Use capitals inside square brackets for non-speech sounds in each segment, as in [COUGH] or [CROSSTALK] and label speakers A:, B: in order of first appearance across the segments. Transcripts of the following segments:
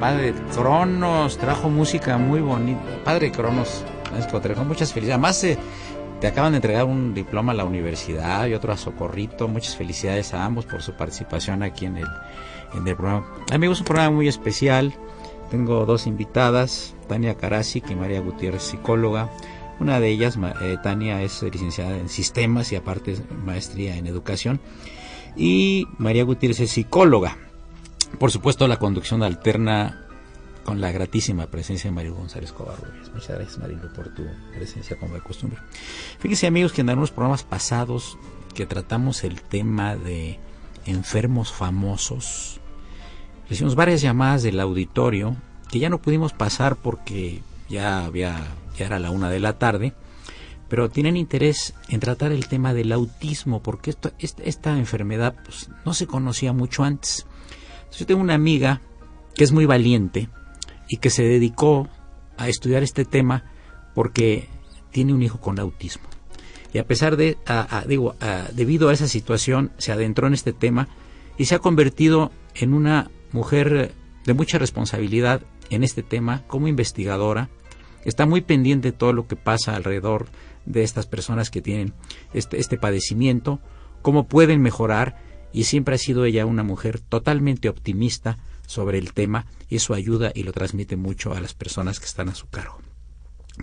A: Padre Cronos, trajo música muy bonita. Padre Cronos, trajo muchas felicidades. Además, eh, te acaban de entregar un diploma a la universidad y otro a Socorrito. Muchas felicidades a ambos por su participación aquí en el, en el programa. Amigos, un programa muy especial. Tengo dos invitadas, Tania Karasik y María Gutiérrez, psicóloga. Una de ellas, eh, Tania, es licenciada en sistemas y aparte maestría en educación. Y María Gutiérrez es psicóloga. Por supuesto, la conducción alterna con la gratísima presencia de Mario González Covarrubias. Muchas gracias, Marilo, por tu presencia como de costumbre. Fíjense, amigos, que en algunos programas pasados que tratamos el tema de enfermos famosos, recibimos varias llamadas del auditorio que ya no pudimos pasar porque ya había ya era la una de la tarde, pero tienen interés en tratar el tema del autismo porque esto, esta, enfermedad pues, no se conocía mucho antes. Yo tengo una amiga que es muy valiente y que se dedicó a estudiar este tema porque tiene un hijo con autismo. Y a pesar de, digo, debido a esa situación, se adentró en este tema y se ha convertido en una mujer de mucha responsabilidad en este tema como investigadora. Está muy pendiente de todo lo que pasa alrededor de estas personas que tienen este, este padecimiento, cómo pueden mejorar y siempre ha sido ella una mujer totalmente optimista sobre el tema y eso ayuda y lo transmite mucho a las personas que están a su cargo.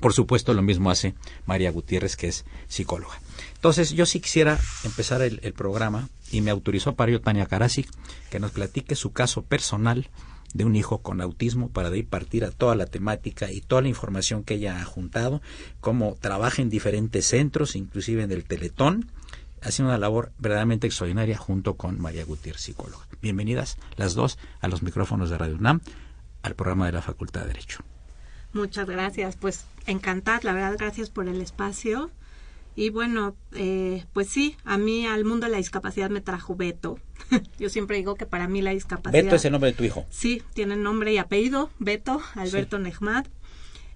A: Por supuesto, lo mismo hace María Gutiérrez, que es psicóloga. Entonces, yo sí quisiera empezar el, programa y me autorizó para ello Tania Karasik que nos platique su caso personal de un hijo con autismo para de ahí partir a toda la temática y toda la información que ella ha juntado, cómo trabaja en diferentes centros, inclusive en el Teletón, haciendo una labor verdaderamente extraordinaria junto con María Gutiérrez, psicóloga. Bienvenidas las dos a los micrófonos de Radio UNAM, al programa de la Facultad de Derecho.
B: Muchas gracias, pues encantada, la verdad, gracias por el espacio. Y bueno, eh, pues sí, a mí al mundo de la discapacidad me trajo Beto. [LAUGHS] Yo siempre digo que para mí la discapacidad...
A: Beto es el nombre de tu hijo.
B: Sí, tiene nombre y apellido, Beto, Alberto sí.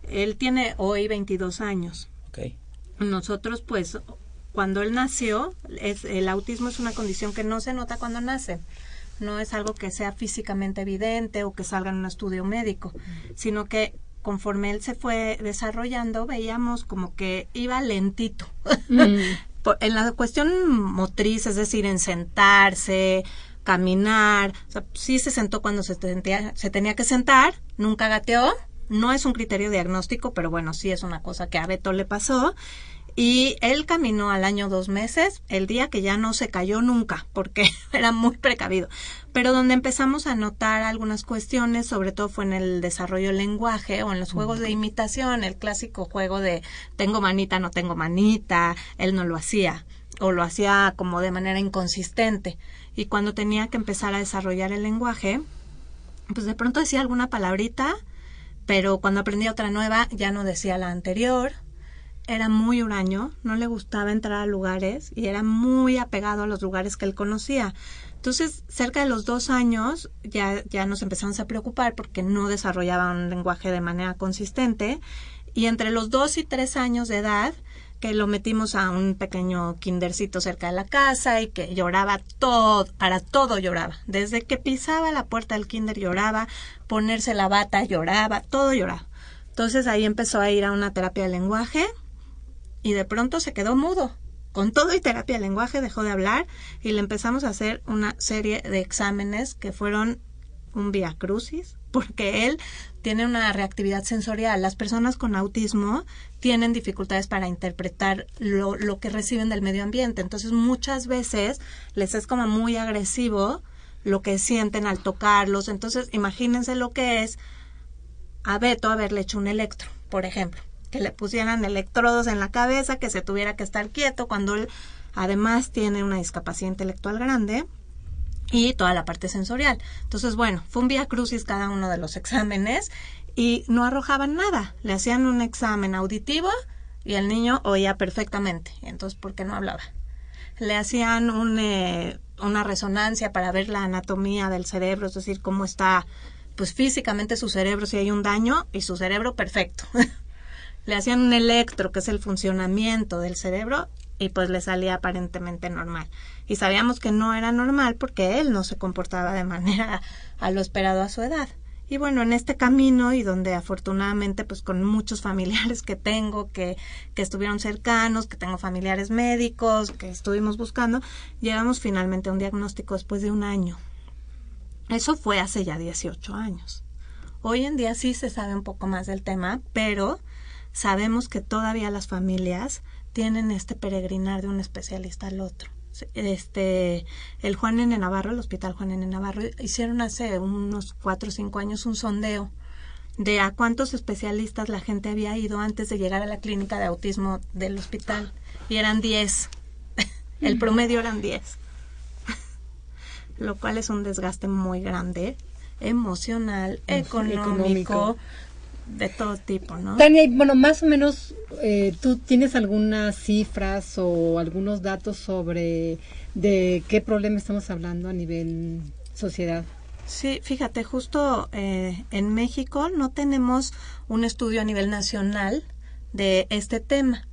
B: Él tiene hoy 22 años.
A: Okay.
B: Nosotros pues cuando él nació, es, el autismo es una condición que no se nota cuando nace. No es algo que sea físicamente evidente o que salga en un estudio médico, sino que conforme él se fue desarrollando, veíamos como que iba lentito. Mm. [LAUGHS] en la cuestión motriz, es decir, en sentarse, caminar, o sea, sí se sentó cuando se, se tenía que sentar, nunca gateó, no es un criterio diagnóstico, pero bueno, sí es una cosa que a Beto le pasó y él caminó al año dos meses, el día que ya no se cayó nunca, porque [LAUGHS] era muy precavido. Pero donde empezamos a notar algunas cuestiones, sobre todo fue en el desarrollo del lenguaje o en los juegos de imitación, el clásico juego de tengo manita, no tengo manita, él no lo hacía o lo hacía como de manera inconsistente. Y cuando tenía que empezar a desarrollar el lenguaje, pues de pronto decía alguna palabrita, pero cuando aprendía otra nueva ya no decía la anterior era muy huraño, no le gustaba entrar a lugares y era muy apegado a los lugares que él conocía. Entonces, cerca de los dos años ya, ya nos empezamos a preocupar porque no desarrollaba un lenguaje de manera consistente y entre los dos y tres años de edad que lo metimos a un pequeño kindercito cerca de la casa y que lloraba todo, para todo lloraba. Desde que pisaba la puerta del kinder lloraba, ponerse la bata lloraba, todo lloraba. Entonces ahí empezó a ir a una terapia de lenguaje y de pronto se quedó mudo. Con todo y terapia de lenguaje dejó de hablar y le empezamos a hacer una serie de exámenes que fueron un via crucis, porque él tiene una reactividad sensorial. Las personas con autismo tienen dificultades para interpretar lo, lo que reciben del medio ambiente. Entonces, muchas veces les es como muy agresivo lo que sienten al tocarlos. Entonces, imagínense lo que es a Beto haberle hecho un electro, por ejemplo, que le pusieran electrodos en la cabeza, que se tuviera que estar quieto cuando él además tiene una discapacidad intelectual grande y toda la parte sensorial. Entonces, bueno, fue un vía crucis cada uno de los [LAUGHS] exámenes y no arrojaban nada. Le hacían un examen auditivo y el niño oía perfectamente. Entonces, ¿por qué no hablaba? Le hacían un, eh, una resonancia para ver la anatomía del cerebro, es decir, cómo está, pues físicamente su cerebro, si hay un daño, y su cerebro perfecto. [LAUGHS] le hacían un electro, que es el funcionamiento del cerebro, y pues le salía aparentemente normal. Y sabíamos que no era normal porque él no se comportaba de manera [LAUGHS] a lo esperado a su edad. Y bueno, en este camino y donde afortunadamente pues con muchos [LAUGHS] familiares que tengo, que, que estuvieron cercanos, que tengo familiares médicos, que estuvimos buscando, llegamos finalmente a un diagnóstico después de un año. Eso fue hace ya 18 años. Hoy en día sí se sabe un poco más del tema, pero sabemos que todavía las familias tienen este peregrinar de un especialista al otro. Este, el Juan N. Navarro, el Hospital Juan N. Navarro, hicieron hace unos cuatro o cinco años un sondeo de a cuántos especialistas la gente había ido antes de llegar a la clínica de autismo del hospital. Y eran diez. [LAUGHS] el promedio eran diez. [LAUGHS] Lo cual es un desgaste muy grande, emocional, económico de todo tipo, ¿no?
C: Tania, bueno, más o menos, eh, ¿tú tienes algunas cifras o algunos datos sobre de qué problema estamos hablando a nivel sociedad?
B: Sí, fíjate, justo eh, en México no tenemos un estudio a nivel nacional de este tema.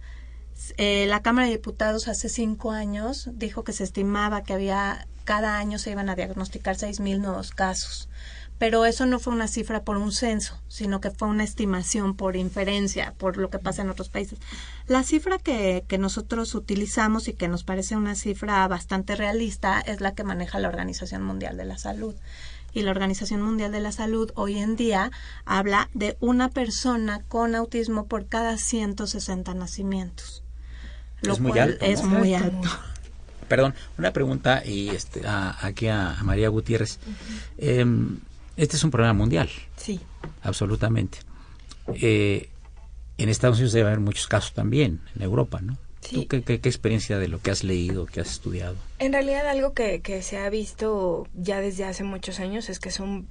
B: Eh, la Cámara de Diputados hace cinco años dijo que se estimaba que había cada año se iban a diagnosticar seis mil nuevos casos pero eso no fue una cifra por un censo, sino que fue una estimación por inferencia, por lo que pasa en otros países. La cifra que, que nosotros utilizamos y que nos parece una cifra bastante realista es la que maneja la Organización Mundial de la Salud. Y la Organización Mundial de la Salud hoy en día habla de una persona con autismo por cada 160 nacimientos.
A: Lo es muy alto.
B: Es muy alto.
A: Perdón, una pregunta y este, aquí a, María Gutiérrez. Este es un problema mundial.
B: Sí.
A: Absolutamente. Eh, en Estados Unidos debe haber muchos casos también, en Europa, ¿no? Sí. ¿Tú qué, qué, experiencia de lo que has leído, que has estudiado?
D: En realidad algo que, que se ha visto ya desde hace muchos años es que son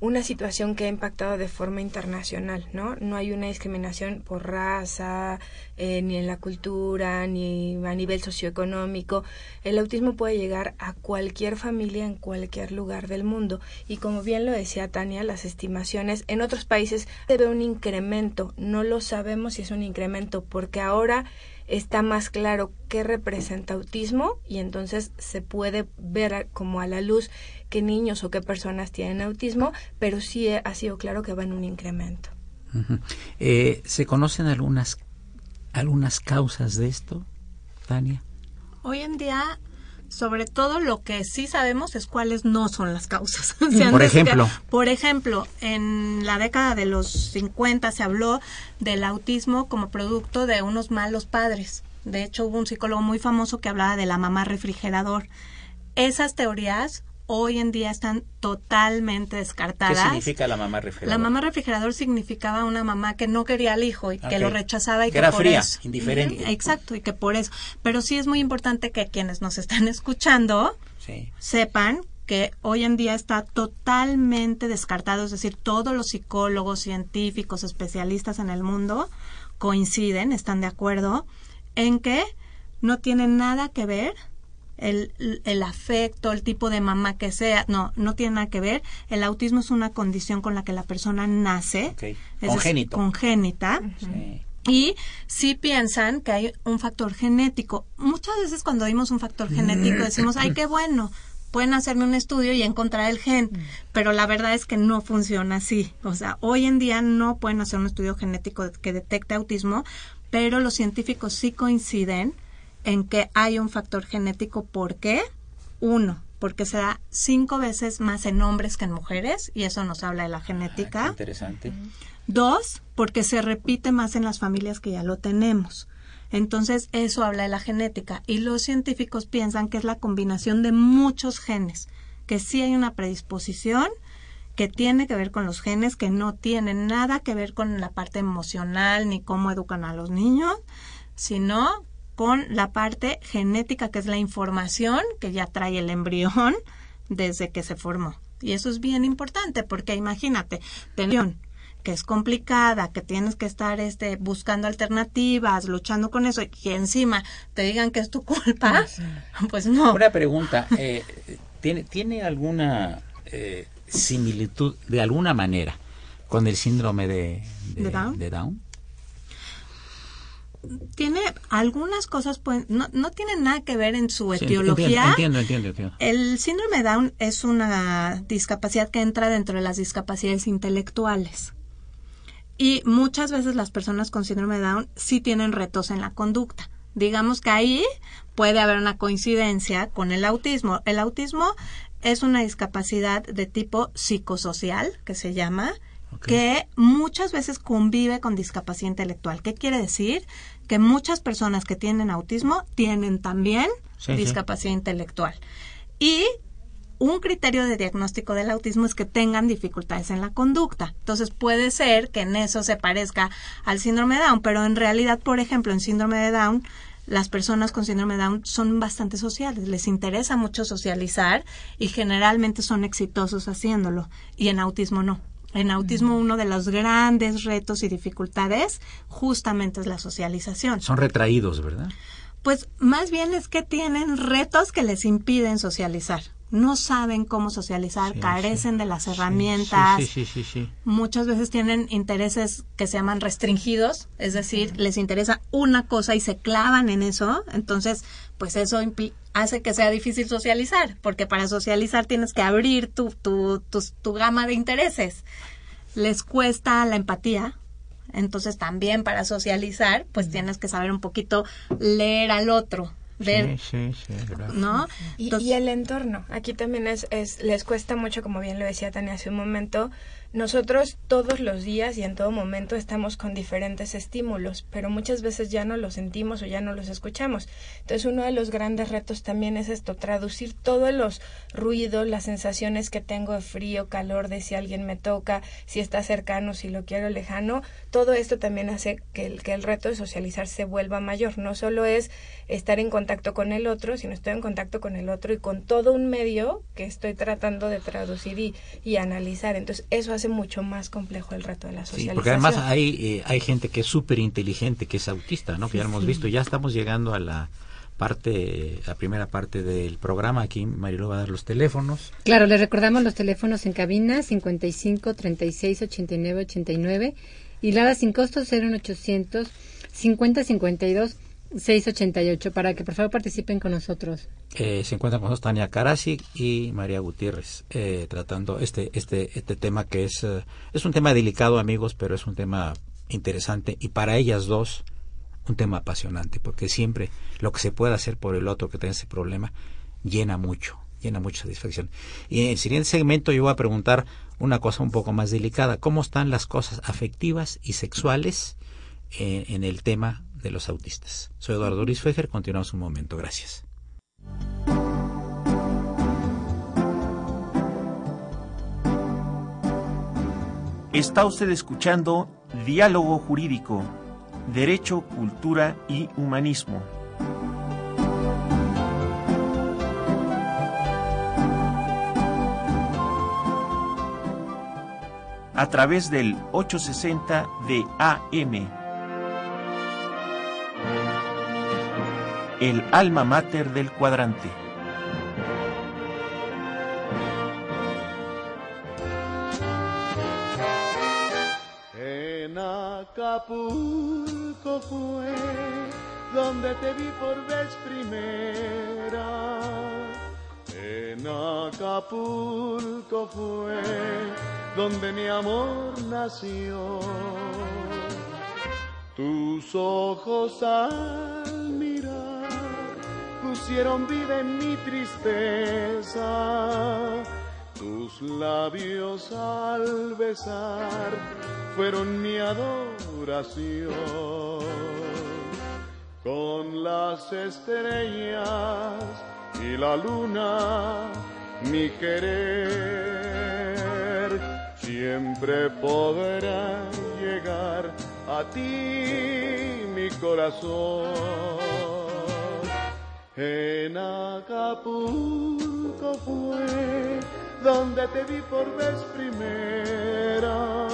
D: una situación que ha impactado de forma internacional, ¿no? No hay una discriminación por raza, eh, ni en la cultura, ni a nivel socioeconómico. El autismo puede llegar a cualquier familia en cualquier lugar del mundo. Y como bien lo decía Tania, las estimaciones en otros países debe un incremento. No lo sabemos si es un incremento, porque ahora está más claro qué representa autismo y entonces se puede ver como a la luz qué niños o qué personas tienen autismo, pero sí ha sido claro que va en un incremento.
A: Eh, ¿Se conocen algunas, algunas causas de esto, Tania?
B: Hoy en día sobre todo lo que sí sabemos es cuáles no son las causas. [LAUGHS]
A: por ejemplo.
B: por ejemplo, en la década de los 50 se habló del autismo como producto de unos malos padres. De hecho, hubo un psicólogo muy famoso que hablaba de la mamá refrigerador. Esas teorías hoy en día están totalmente descartadas.
A: ¿Qué significa la mamá refrigerador?
B: La mamá refrigerador significaba una mamá que no quería al hijo y que lo rechazaba y
A: que,
B: era
A: fría, indiferente.
B: Exacto, y que por eso. Pero sí es muy importante que quienes nos están [LAUGHS] escuchando sepan que hoy en día está totalmente descartado, es decir, todos los psicólogos, científicos, especialistas en el mundo coinciden, están de acuerdo en que no tiene nada que ver el, el, afecto, el tipo de mamá que sea, no, no tiene nada que ver. El autismo es una condición con la que la persona nace,
A: congénito.
B: congénita, Y sí piensan que hay un factor genético. Muchas veces cuando oímos un factor genético decimos, ay, qué bueno, pueden hacerme un estudio y encontrar el gen, pero la verdad es que no funciona así. O sea, hoy en día no pueden hacer un estudio genético que detecte autismo, pero los científicos sí coinciden en que hay un factor genético. ¿Por qué? Uno, porque se da cinco veces más en hombres que en mujeres, y eso nos habla de la genética.
A: Ah, interesante.
B: Dos, porque se repite más en las familias que ya lo tenemos. Entonces, eso habla de la genética. Y los científicos piensan que es la combinación de muchos genes, que sí hay una predisposición que tiene que ver con los genes, que no tiene nada que ver con la parte emocional ni cómo educan a los niños, sino con la parte genética, que es la información que ya trae el embrión [LAUGHS] desde que se formó. Y eso es bien importante porque imagínate, tensión que es complicada, que tienes que estar este buscando alternativas, luchando con eso y encima te digan que es tu culpa, [LAUGHS] pues no.
A: Una pregunta, eh, ¿tiene, ¿tiene alguna eh, similitud de alguna manera con el síndrome de,
B: ¿De Down?
A: de Down?
B: Tiene algunas cosas, pues, no, no tiene nada que ver en su
A: Sí,
B: etiología.
A: Entiendo, entiendo, entiendo.
B: El síndrome Down es una discapacidad que entra dentro de las discapacidades intelectuales. Y muchas veces las personas con síndrome Down sí tienen retos en la conducta. Digamos que ahí puede haber una coincidencia con el autismo. El autismo es una discapacidad de tipo psicosocial, que se llama, Que muchas veces convive con discapacidad intelectual. ¿Qué quiere decir? Que muchas personas que tienen autismo tienen también
A: Sí, sí.
B: discapacidad intelectual. Y un criterio de diagnóstico del autismo es que tengan dificultades en la conducta. Entonces puede ser que en eso se parezca al síndrome de Down, pero en realidad, por ejemplo, en síndrome de Down, las personas con síndrome de Down son bastante sociales, les interesa mucho socializar y generalmente son exitosos haciéndolo. Y en autismo no. En autismo uno de los grandes retos y dificultades justamente es la socialización.
A: Son retraídos, ¿verdad?
B: Pues más bien es que tienen retos que les impiden socializar. No saben cómo socializar,
A: Sí,
B: carecen
A: sí.
B: de las herramientas.
A: Sí, sí, sí, sí, sí.
B: Muchas veces tienen intereses que se llaman restringidos, es decir, les interesa una cosa y se clavan en eso. Entonces, pues eso hace que sea difícil socializar, porque para socializar tienes que abrir tu, tu, tu, tu gama de intereses. Les cuesta la empatía, entonces también para socializar, pues tienes que saber un poquito leer al otro, ver,
A: Sí, sí, sí.
B: ¿no?
D: Y,
B: Entonces-
D: y el entorno. Aquí también es, es, les cuesta mucho, como bien lo decía Tania hace un momento. Nosotros todos los días y en todo momento estamos con diferentes estímulos, pero muchas veces ya no los sentimos o ya no los escuchamos. Entonces uno de los grandes retos también es esto, traducir todos los ruidos, las sensaciones que tengo de frío, calor, de si alguien me toca, si está cercano, si lo quiero lejano. Todo esto también hace que el, que el reto de socializar se vuelva mayor. No solo es estar en contacto con el otro, sino estoy en contacto con el otro y con todo un medio que estoy tratando de traducir y, y analizar. Entonces, eso hace mucho más complejo el reto de la
A: Sí,
D: socialización.
A: porque además hay, eh, hay gente que es súper inteligente, que es autista, ¿no? Que ya lo hemos visto. Ya estamos llegando a la parte, la primera parte del programa. Aquí Marilu va a dar los teléfonos.
C: Claro, les recordamos los teléfonos en cabina 55 36 89 89 y Lada sin costo 01800 50 52 688 para que por favor participen con nosotros.
A: Eh, se encuentran con nosotros Tania Karasi y María Gutiérrez eh, tratando este este este tema que es eh, es un tema delicado amigos pero es un tema interesante y para ellas dos un tema apasionante porque siempre lo que se puede hacer por el otro que tenga ese problema llena mucho llena mucha satisfacción y en el siguiente segmento yo voy a preguntar una cosa un poco más delicada cómo están las cosas afectivas y sexuales eh, en el tema de los autistas soy Eduardo Luis Fejer continuamos un momento gracias
E: Está usted escuchando Diálogo Jurídico, Derecho, Cultura y Humanismo. A través del 860 de AM. El alma mater del cuadrante.
F: En Acapulco fue donde te vi por vez primera. En Acapulco fue donde mi amor nació. Tus ojos mirar pusieron vida en mi tristeza. Tus labios al besar fueron mi adoración. Con las estrellas y la luna, mi querer siempre podrá llegar a ti, mi corazón. En Acapulco fue donde te vi por vez primera.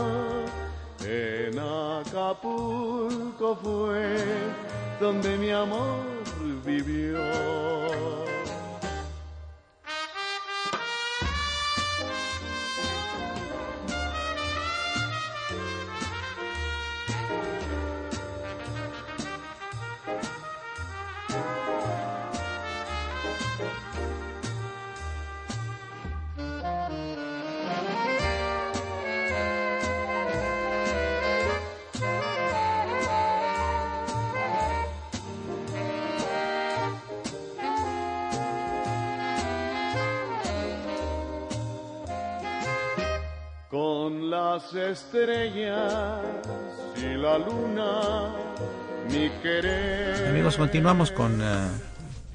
F: En Acapulco fue donde mi amor vivió. Las estrellas y la luna, mi querer.
A: Amigos, continuamos con eh,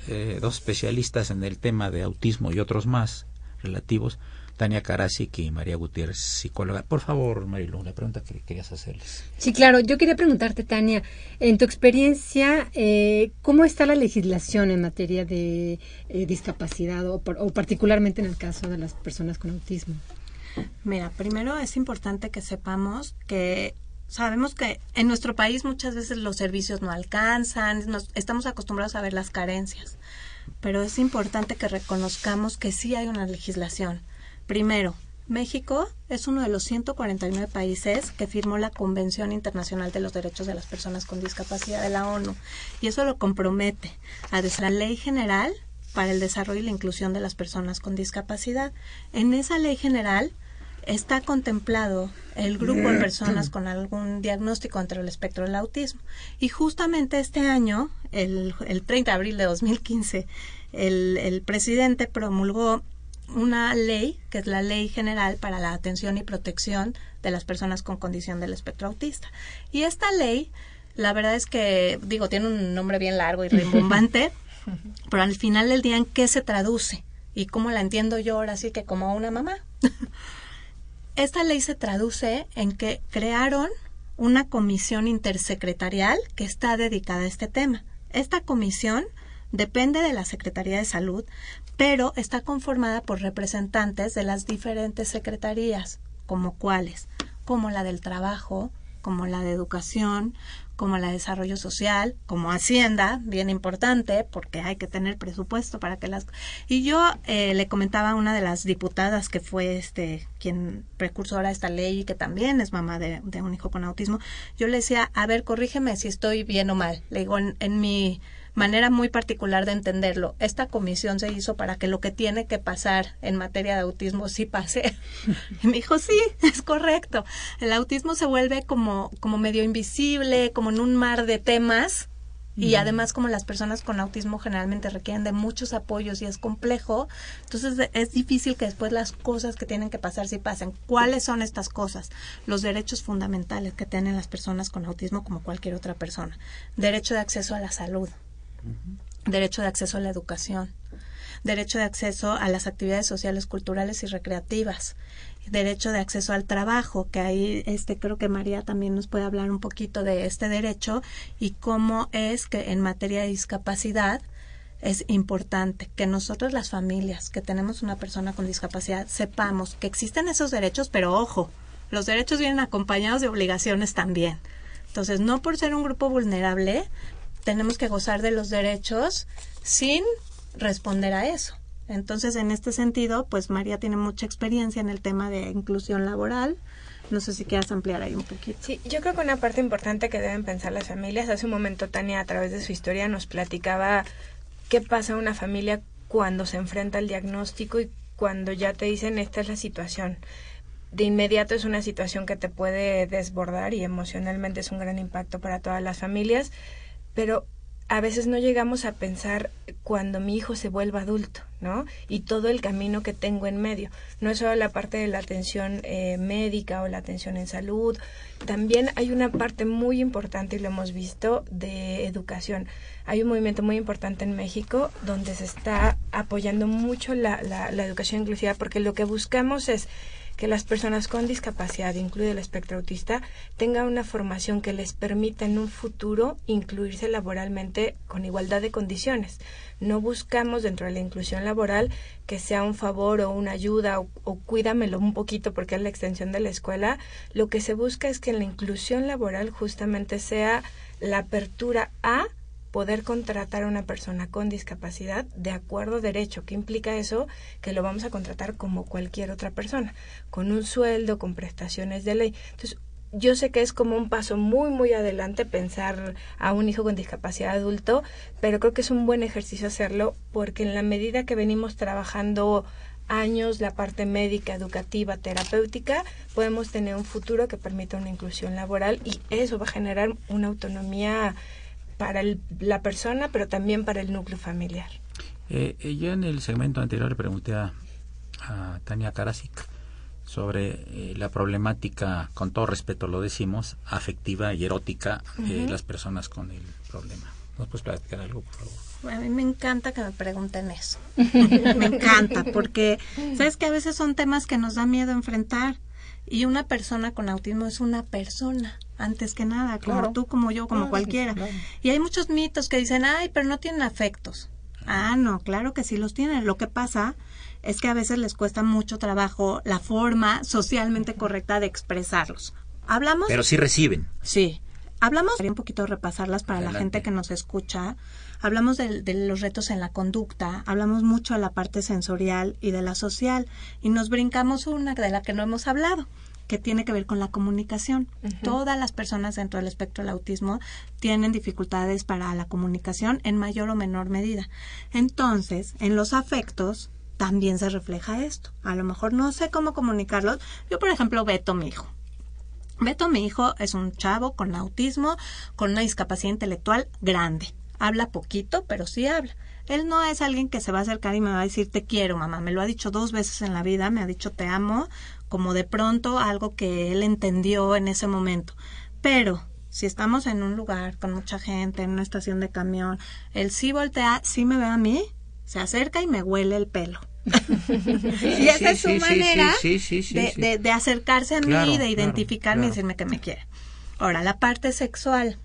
A: eh, dos especialistas en el tema de autismo y otros más relativos, Tania Karasik y María Gutiérrez, psicóloga. Por favor, Marilu, la pregunta que querías hacerles.
C: Sí, claro. Yo quería preguntarte, Tania, en tu experiencia, eh, ¿cómo está la legislación en materia de eh, discapacidad o, por- o particularmente en el caso de las personas con autismo?
B: Mira, primero es importante que sepamos que sabemos que en nuestro país muchas veces los servicios no alcanzan, nos- estamos acostumbrados a ver las carencias, pero es importante que reconozcamos que sí hay una legislación. Primero, México es uno de los 149 países que firmó la Convención Internacional de los Derechos de las Personas con Discapacidad de la ONU y eso lo compromete a la Ley General para el Desarrollo y la Inclusión de las Personas con Discapacidad. En esa ley general está contemplado el grupo de personas con algún diagnóstico entre el espectro del autismo. Y justamente este año, el, el 30 de abril de 2015, el, el presidente promulgó una ley, que es la Ley General para la Atención y Protección de las Personas con Condición del Espectro Autista. Y esta ley, la verdad es que, digo, tiene un nombre bien largo y [LAUGHS] rimbombante, pero al final del día, ¿en qué se traduce? Y cómo la entiendo yo ahora sí que como una mamá. [LAUGHS] Esta ley se traduce en que crearon una comisión intersecretarial que está dedicada a este tema. Esta comisión depende de la Secretaría de Salud, pero está conformada por representantes de las diferentes secretarías, como cuáles, como la del trabajo, como la de educación, como la de desarrollo social, como Hacienda, bien importante, porque hay que tener presupuesto para que las... Y yo eh, le comentaba a una de las diputadas que fue este quien precursora de esta ley y que también es mamá de, de un hijo con autismo, yo le decía, a ver, corrígeme si estoy bien o mal. Le digo, en, en mi manera muy particular de entenderlo. Esta comisión se hizo para que lo que tiene que pasar en materia de autismo sí pase. [LAUGHS] Y me dijo, sí, es correcto. El autismo se vuelve como, como medio invisible, como en un mar de temas. Y además como las personas con autismo generalmente requieren de muchos apoyos y es complejo, entonces es difícil que después las cosas que tienen que pasar sí pasen. ¿Cuáles son estas cosas? Los derechos fundamentales que tienen las personas con autismo como cualquier otra persona. Derecho de acceso a la salud, derecho de acceso a la educación, derecho de acceso a las actividades sociales, culturales y recreativas, derecho de acceso al trabajo, que ahí este creo que María también nos puede hablar un poquito de este derecho y cómo es que en materia de discapacidad es importante que nosotros las familias que tenemos una persona con discapacidad sepamos que existen esos derechos, pero ojo, los derechos vienen acompañados de obligaciones también. Entonces, no por ser un grupo vulnerable, tenemos que gozar de los derechos sin responder a eso. Entonces, en este sentido, pues María tiene mucha experiencia en el tema de inclusión laboral No sé si quieras ampliar ahí un poquito.
D: Sí, yo creo que una parte importante que deben pensar las familias, hace un momento Tania a través de su historia nos platicaba qué pasa en una familia cuando se enfrenta al diagnóstico y cuando ya te dicen esta es la situación. De inmediato es una situación que te puede desbordar y emocionalmente es un gran impacto para todas las familias, pero a veces no llegamos a pensar cuando mi hijo se vuelva adulto, ¿no? Y todo el camino que tengo en medio. No es solo la parte de la atención eh, médica o la atención en salud, también hay una parte muy importante, y lo hemos visto, de educación. Hay un movimiento muy importante en México donde se está apoyando mucho la, la, la educación inclusiva porque lo que buscamos es que las personas con discapacidad, incluido el espectro autista, tengan una formación que les permita en un futuro incluirse laboralmente con igualdad de condiciones. No buscamos dentro de la inclusión laboral que sea un favor o una ayuda o, o cuídamelo un poquito porque es la extensión de la escuela. Lo que se busca es que en la inclusión laboral justamente sea la apertura a poder contratar a una persona con discapacidad de acuerdo a derecho. ¿Qué implica eso? Que lo vamos a contratar como cualquier otra persona, con un sueldo, con prestaciones de ley. Entonces, yo sé que es como un paso muy, muy adelante pensar a un hijo con discapacidad adulto, pero creo que es un buen ejercicio hacerlo porque en la medida que venimos trabajando años la parte médica, educativa, terapéutica, podemos tener un futuro que permita una inclusión laboral y eso va a generar una autonomía para el, la persona, pero también para el núcleo familiar.
A: Eh, eh, yo en el segmento anterior le pregunté a, a Tania Karasik sobre eh, la problemática, con todo respeto lo decimos, afectiva y erótica de las personas con el problema. ¿Nos puedes platicar algo, por favor?
B: A mí me encanta que me pregunten eso. [LAUGHS] me encanta, porque sabes que a veces son temas que nos da miedo enfrentar. Y una persona con autismo es una persona, antes que nada, como
A: Claro.
B: tú, como yo, como
A: Claro,
B: cualquiera.
A: claro.
B: Y hay muchos mitos que dicen, ay, pero no tienen afectos. Ah, no, claro que sí los tienen. Lo que pasa es que a veces les cuesta mucho trabajo la forma socialmente correcta de expresarlos. ¿Hablamos?
A: Pero sí reciben.
B: Sí. Hablamos, quería un poquito repasarlas para la gente que nos escucha. Hablamos de, de los retos en la conducta, hablamos mucho de la parte sensorial y de la social, y nos brincamos una de la que no hemos hablado, que tiene que ver con la comunicación. Todas las personas dentro del espectro del autismo tienen dificultades para la comunicación en mayor o menor medida. Entonces, en los afectos también se refleja esto. A lo mejor no sé cómo comunicarlos. Yo, por ejemplo, Beto, mi hijo. Beto, mi hijo, es un chavo con autismo, con una discapacidad intelectual grande. Habla poquito, pero sí habla. Él no es alguien que se va a acercar y me va a decir te quiero, mamá. Me lo ha dicho dos veces en la vida, me ha dicho te amo, como de pronto algo que él entendió en ese momento. Pero si estamos en un lugar con mucha gente, en una estación de camión, él sí voltea, sí me ve a mí, se acerca y me huele el pelo. [LAUGHS] y esa es su manera
A: sí, sí, sí,
B: de,
A: sí.
B: de- de acercarse a
A: Claro,
B: mí, de
A: claro,
B: identificarme y decirme que me quiere. Ahora, la parte sexual.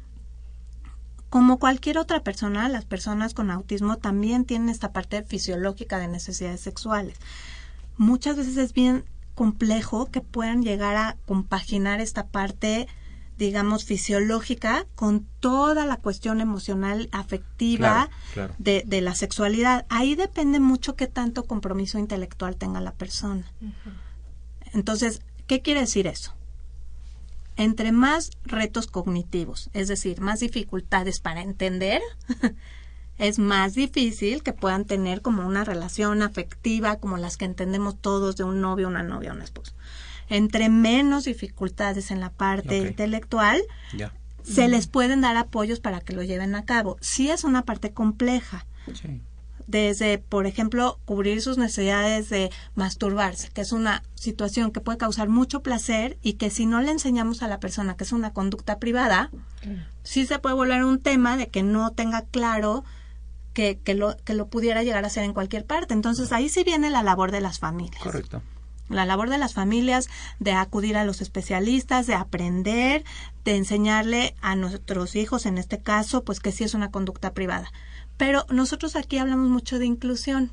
B: Como cualquier otra persona, las personas con autismo también tienen esta parte fisiológica de necesidades sexuales. Muchas veces es bien complejo que puedan llegar a compaginar esta parte, digamos, fisiológica con toda la cuestión emocional, afectiva
A: Claro, claro.
B: De, de la sexualidad. Ahí depende mucho qué tanto compromiso intelectual tenga la persona. Entonces, ¿qué quiere decir eso? Entre más retos cognitivos, es decir, más dificultades para entender, es más difícil que puedan tener como una relación afectiva como las que entendemos todos de un novio, una novia, un esposo. Entre menos dificultades en la parte intelectual, se les pueden dar apoyos para que lo lleven a cabo. Sí es una parte compleja,
A: Sí.
B: desde, por ejemplo, cubrir sus necesidades de masturbarse, que es una situación que puede causar mucho placer y que si no le enseñamos a la persona que es una conducta privada, sí se puede volver un tema de que no tenga claro que, que, lo, que lo pudiera llegar a hacer en cualquier parte. Entonces ahí sí viene la labor de las familias
A: Correcto.
B: la labor de las familias de acudir a los especialistas, de aprender, de enseñarle a nuestros hijos, en este caso, pues que sí es una conducta privada. Pero nosotros aquí hablamos mucho de inclusión.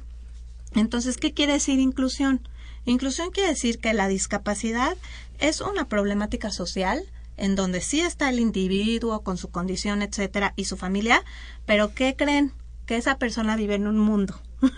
B: Entonces, ¿qué quiere decir inclusión? Inclusión quiere decir que la discapacidad es una problemática social en donde sí está el individuo con su condición, etcétera, y su familia, pero ¿qué creen? Que esa persona vive en un mundo. [LAUGHS]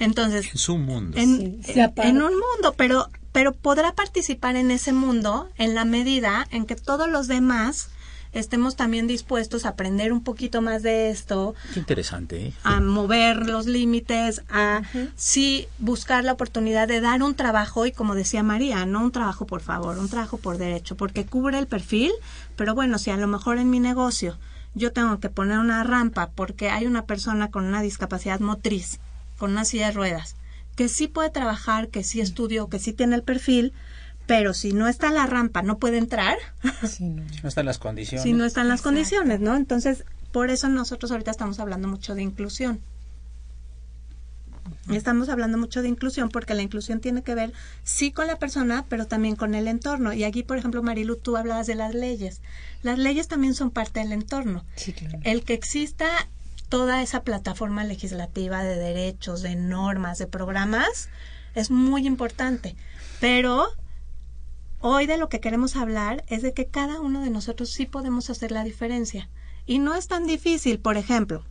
B: Entonces,
A: En su mundo.
B: en,
C: Sí, se aparte.
B: en un mundo, pero pero podrá participar en ese mundo en la medida en que todos los demás estemos también dispuestos a aprender un poquito más de esto.
A: Qué interesante. ¿eh?
B: A mover los límites, a sí buscar la oportunidad de dar un trabajo y como decía María, no un trabajo por favor, un trabajo por derecho, porque cubre el perfil, pero bueno, si a lo mejor en mi negocio yo tengo que poner una rampa porque hay una persona con una discapacidad motriz, con una silla de ruedas, que sí puede trabajar, que sí estudió, que sí tiene el perfil, pero si no está la rampa, no puede entrar.
A: Si [LAUGHS] no están las condiciones.
B: Si no están las condiciones, ¿no? Entonces, por eso nosotros ahorita estamos hablando mucho de inclusión. Estamos hablando mucho de inclusión porque la inclusión tiene que ver sí con la persona, pero también con el entorno. Y aquí, por ejemplo, Marilu, tú hablabas de las leyes. Las leyes también son parte del entorno.
C: Sí, claro.
B: El que exista toda esa plataforma legislativa de derechos, de normas, de programas, es muy importante. Pero Hoy de lo que queremos hablar es de que cada uno de nosotros sí podemos hacer la diferencia. Y no es tan difícil, por ejemplo,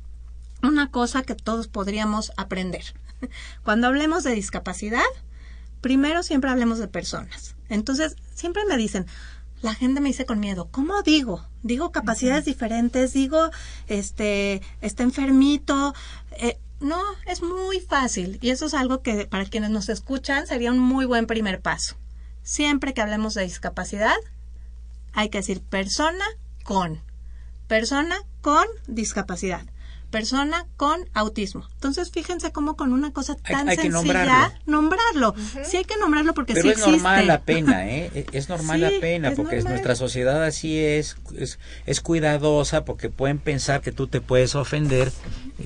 B: una cosa que todos podríamos aprender. [LAUGHS] Cuando hablemos de discapacidad, primero siempre hablemos de personas. Entonces, siempre me dicen, la gente me dice con miedo, ¿cómo digo? Digo capacidades diferentes, digo, este, está enfermito. Eh, no, es muy fácil. Y eso es algo que para quienes nos escuchan sería un muy buen primer paso. Siempre que hablemos de discapacidad, hay que decir persona con. Persona con discapacidad persona con autismo. Entonces, fíjense cómo con una cosa tan sencilla, nombrarlo. Sí hay que nombrarlo porque
A: Pero
B: sí
A: es
B: existe.
A: normal la pena, ¿eh? [LAUGHS] E, Es normal
B: Sí,
A: la pena,
B: es
A: porque
B: normal.
A: nuestra sociedad así es, es, es cuidadosa, porque pueden pensar que tú te puedes ofender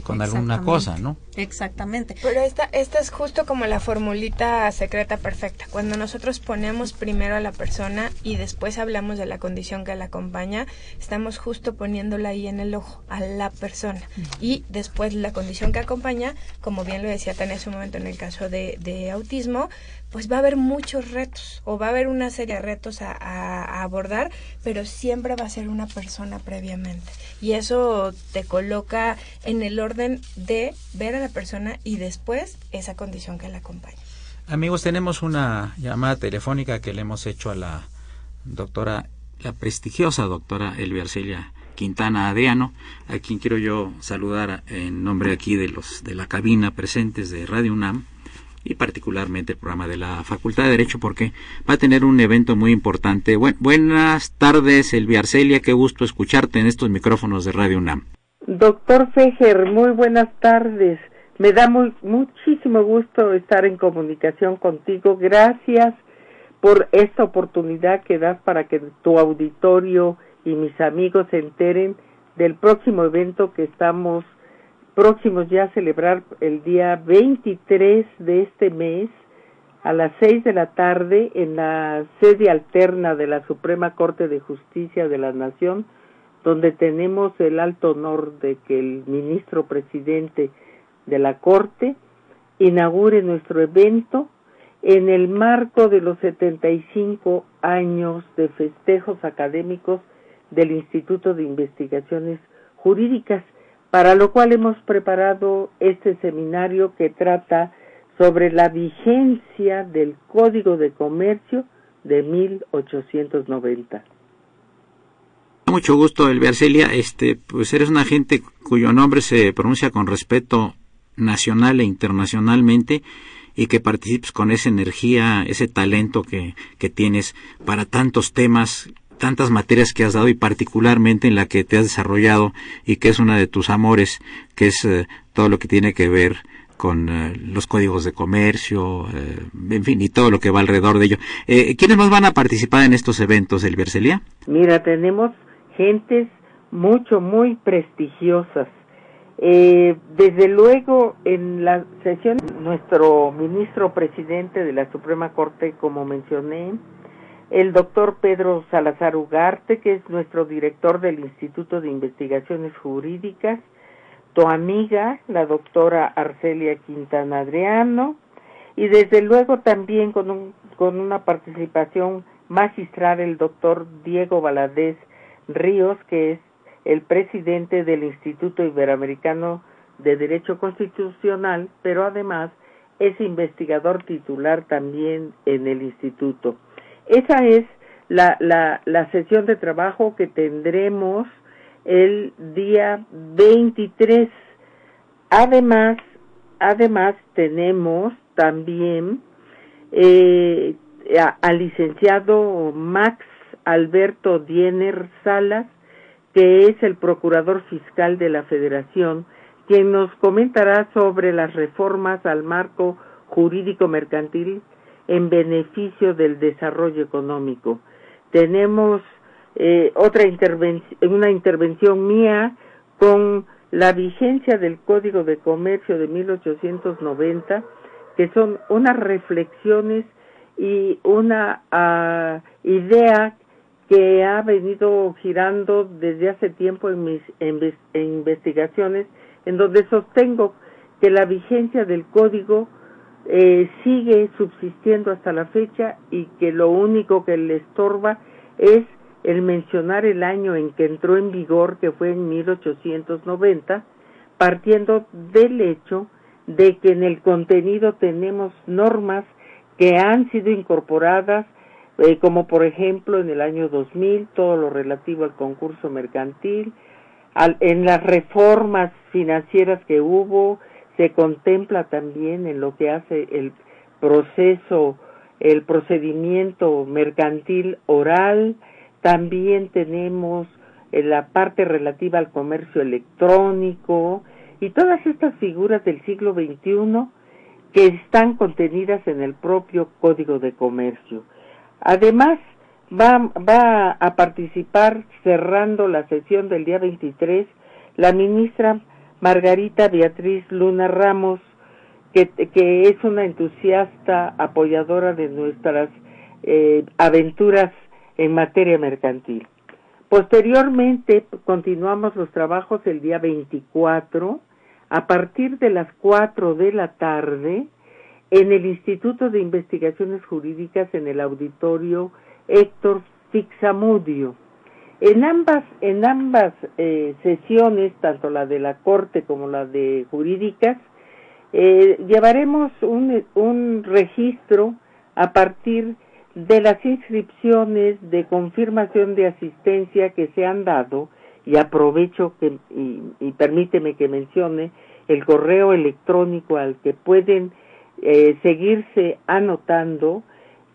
A: con alguna cosa, ¿no?
B: Exactamente.
D: Pero esta, esta es justo como la formulita secreta perfecta. Cuando nosotros ponemos primero a la persona y después hablamos de la condición que la acompaña, estamos justo poniéndola ahí en el ojo, a la persona. Y después la condición que acompaña, como bien lo decía Tania hace un momento en el caso de, de autismo, pues va a haber muchos retos o va a haber una serie de retos a, a- abordar, pero siempre va a ser una persona previamente. Y eso te coloca en el orden de ver a la persona y después esa condición que la acompaña.
A: Amigos, tenemos una llamada telefónica que le hemos hecho a la doctora, la prestigiosa doctora Elvia Quintana Adriano, a quien quiero yo saludar en nombre aquí de los de la cabina presentes de Radio UNAM y particularmente el programa de la Facultad de Derecho porque va a tener un evento muy importante. Buen- buenas tardes, Elvia Arcelia, qué gusto escucharte en estos micrófonos de Radio UNAM.
G: Doctor Fejer, muy buenas tardes. Me da muy, muchísimo gusto estar en comunicación contigo. Gracias por esta oportunidad que das para que tu auditorio y mis amigos se enteren del próximo evento que estamos próximos ya a celebrar el día 23 de este mes a las 6 de la tarde en la sede alterna de la Suprema Corte de Justicia de la Nación, donde tenemos el alto honor de que el ministro presidente de la Corte inaugure nuestro evento en el marco de los 75 años de festejos académicos del Instituto de Investigaciones Jurídicas, para lo cual hemos preparado este seminario que trata sobre la vigencia del Código de Comercio de 1890.
A: Mucho gusto, Elvia Arcelia. Este, pues eres una gente cuyo nombre se pronuncia con respeto nacional e internacionalmente y que participes con esa energía, ese talento que, que tienes para tantos temas, tantas materias que has dado y particularmente en la que te has desarrollado y que es una de tus amores, que es eh, todo lo que tiene que ver con eh, los códigos de comercio, eh, en fin, y todo lo que va alrededor de ello. ¿Quiénes más van a participar en estos eventos, Elvia Arcelia?
G: Mira, tenemos gentes mucho, muy prestigiosas. Desde luego, en la sesión, nuestro ministro presidente de la Suprema Corte, como mencioné, el doctor Pedro Salazar Ugarte, que es nuestro director del Instituto de Investigaciones Jurídicas, tu amiga, la doctora Arcelia Quintana Adriano, y desde luego también con, un, con una participación magistral el doctor Diego Valadez Ríos, que es el presidente del Instituto Iberoamericano de Derecho Constitucional, pero además es investigador titular también en el instituto. Esa es la, la, la sesión de trabajo que tendremos el día 23. Además, además tenemos también eh, al licenciado Max Alberto Diener Salas, que es el procurador fiscal de la Federación, quien nos comentará sobre las reformas al marco jurídico mercantil en beneficio del desarrollo económico. Tenemos eh, otra intervención, una intervención mía con la vigencia del Código de Comercio de 1890, que son unas reflexiones y una ah, idea que ha venido girando desde hace tiempo en mis investigaciones, en donde sostengo que la vigencia del código eh, sigue subsistiendo hasta la fecha y que lo único que le estorba es el mencionar el año en que entró en vigor, que fue en 1890, partiendo del hecho de que en el contenido tenemos normas que han sido incorporadas, eh, como por ejemplo en el año 2000, todo lo relativo al concurso mercantil, en las reformas financieras que hubo, se contempla también en lo que hace el proceso, el procedimiento mercantil oral, también tenemos en la parte relativa al comercio electrónico y todas estas figuras del siglo XXI que están contenidas en el propio Código de Comercio. Además, va, va a participar cerrando la sesión del día 23 la ministra Margarita Beatriz Luna Ramos, que, es una entusiasta apoyadora de nuestras eh, aventuras en materia mercantil. Posteriormente continuamos los trabajos el día 24 a partir de las 4 de la tarde en el Instituto de Investigaciones Jurídicas en el auditorio Héctor Fixamudio. En ambas, en ambas eh, sesiones, tanto la de la Corte como la de Jurídicas, eh, llevaremos un, un registro a partir de las inscripciones de confirmación de asistencia que se han dado y aprovecho que y, permíteme que mencione el correo electrónico al que pueden eh, seguirse anotando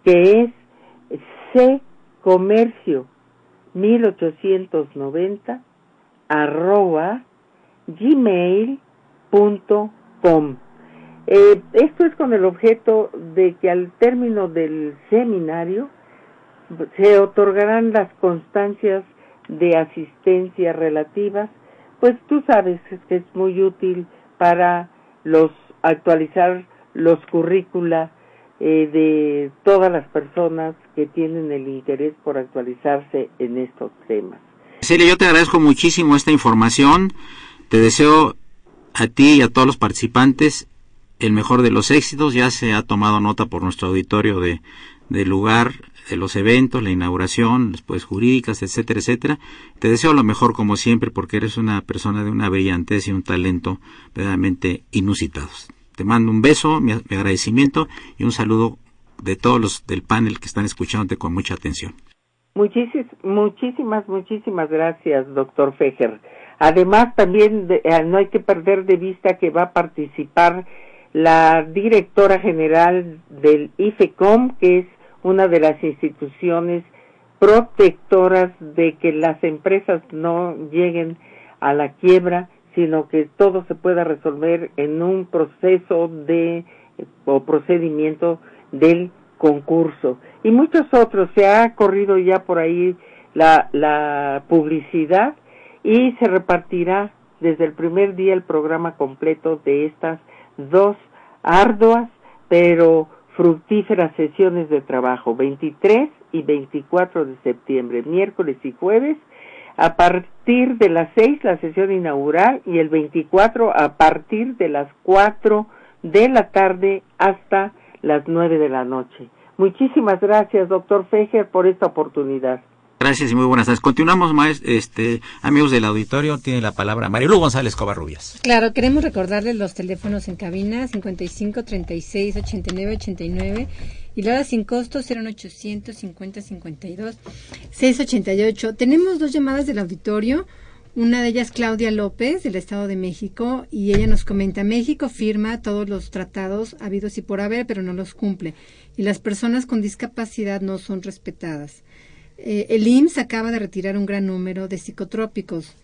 G: que es c comercio 1890 arroba gmail.com eh, esto es con el objeto de que al término del seminario se otorgarán las constancias de asistencia relativas, pues tú sabes que es muy útil para los actualizar los currícula eh, de todas las personas que tienen el interés por actualizarse en estos temas.
A: Celia, yo te agradezco muchísimo esta información. Te deseo a ti y a todos los participantes el mejor de los éxitos. Ya se ha tomado nota por nuestro auditorio de, del lugar, de los eventos, la inauguración, después jurídicas, etcétera, etcétera. Te deseo lo mejor como siempre porque eres una persona de una brillantez y un talento verdaderamente inusitados. Te mando un beso, mi, agradecimiento y un saludo de todos los del panel que están escuchándote con mucha atención.
G: muchísimas, muchísimas gracias, doctor Fejer. Además, también eh, no hay que perder de vista que va a participar la directora general del IFECOM, que es una de las instituciones protectoras de que las empresas no lleguen a la quiebra, sino que todo se pueda resolver en un proceso de o procedimiento del concurso. Y muchos otros, se ha corrido ya por ahí la, la publicidad y se repartirá desde el primer día el programa completo de estas dos arduas pero fructíferas sesiones de trabajo, 23 y 24 de septiembre, miércoles y jueves, a partir de las 6 la sesión inaugural y el 24 a partir de las 4 de la tarde hasta las 9 de la noche. Muchísimas gracias, doctor Fejer, por esta oportunidad.
A: Gracias y muy buenas tardes. Continuamos, maestro, este, amigos del auditorio, tiene la palabra Marilu González Covarrubias.
C: Claro, queremos recordarles los teléfonos en cabina 55 36 89 89 y la hora sin costo 0800 50 52 688. Tenemos dos llamadas del auditorio. Una de ellas Claudia López del Estado de México y ella nos comenta México firma todos los tratados habidos y por haber, pero no los cumple y las personas con discapacidad no son respetadas. Eh, el IMSS acaba de retirar un gran número de psicotrópicos.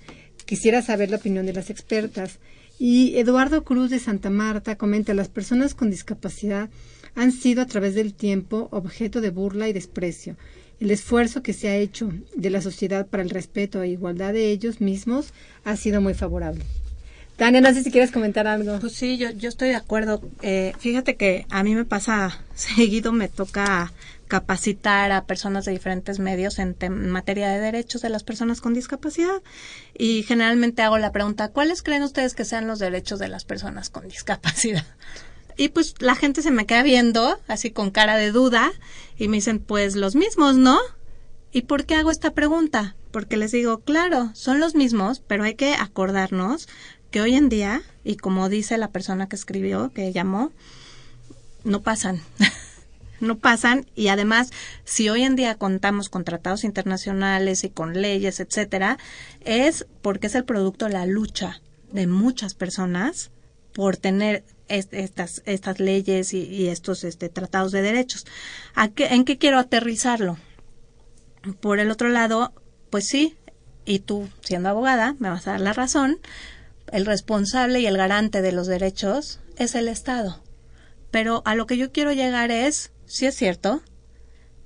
C: Quisiera saber la opinión de las expertas. Y Eduardo Cruz de Santa Marta comenta, las personas con discapacidad han sido a través del tiempo objeto de burla y desprecio. El esfuerzo que se ha hecho de la sociedad para el respeto e igualdad de ellos mismos ha sido muy favorable. Tania, no sé si quieres comentar algo.
B: Pues sí, yo, yo estoy de acuerdo. Eh, fíjate que a mí me pasa [LAUGHS] seguido, me toca capacitar a personas de diferentes medios en, materia de derechos de las personas con discapacidad y generalmente hago la pregunta, ¿cuáles creen ustedes que sean los derechos de las personas con discapacidad? Y pues la gente se me queda viendo así con cara de duda y me dicen, pues los mismos, ¿no? ¿Y por qué hago esta pregunta? Porque les digo, claro, son los mismos, pero hay que acordarnos que hoy en día, y como dice la persona que escribió, que llamó, no pasan. [LAUGHS] no pasan y además si hoy en día contamos con tratados internacionales y con leyes, etcétera, es porque es el producto de la lucha de muchas personas por tener estas estas leyes y, estos este, tratados de derechos. ¿A ¿En qué quiero aterrizarlo? Por el otro lado, pues sí, y tú siendo abogada me vas a dar la razón, el responsable y el garante de los derechos es el Estado. Pero a lo que yo quiero llegar es sí es cierto,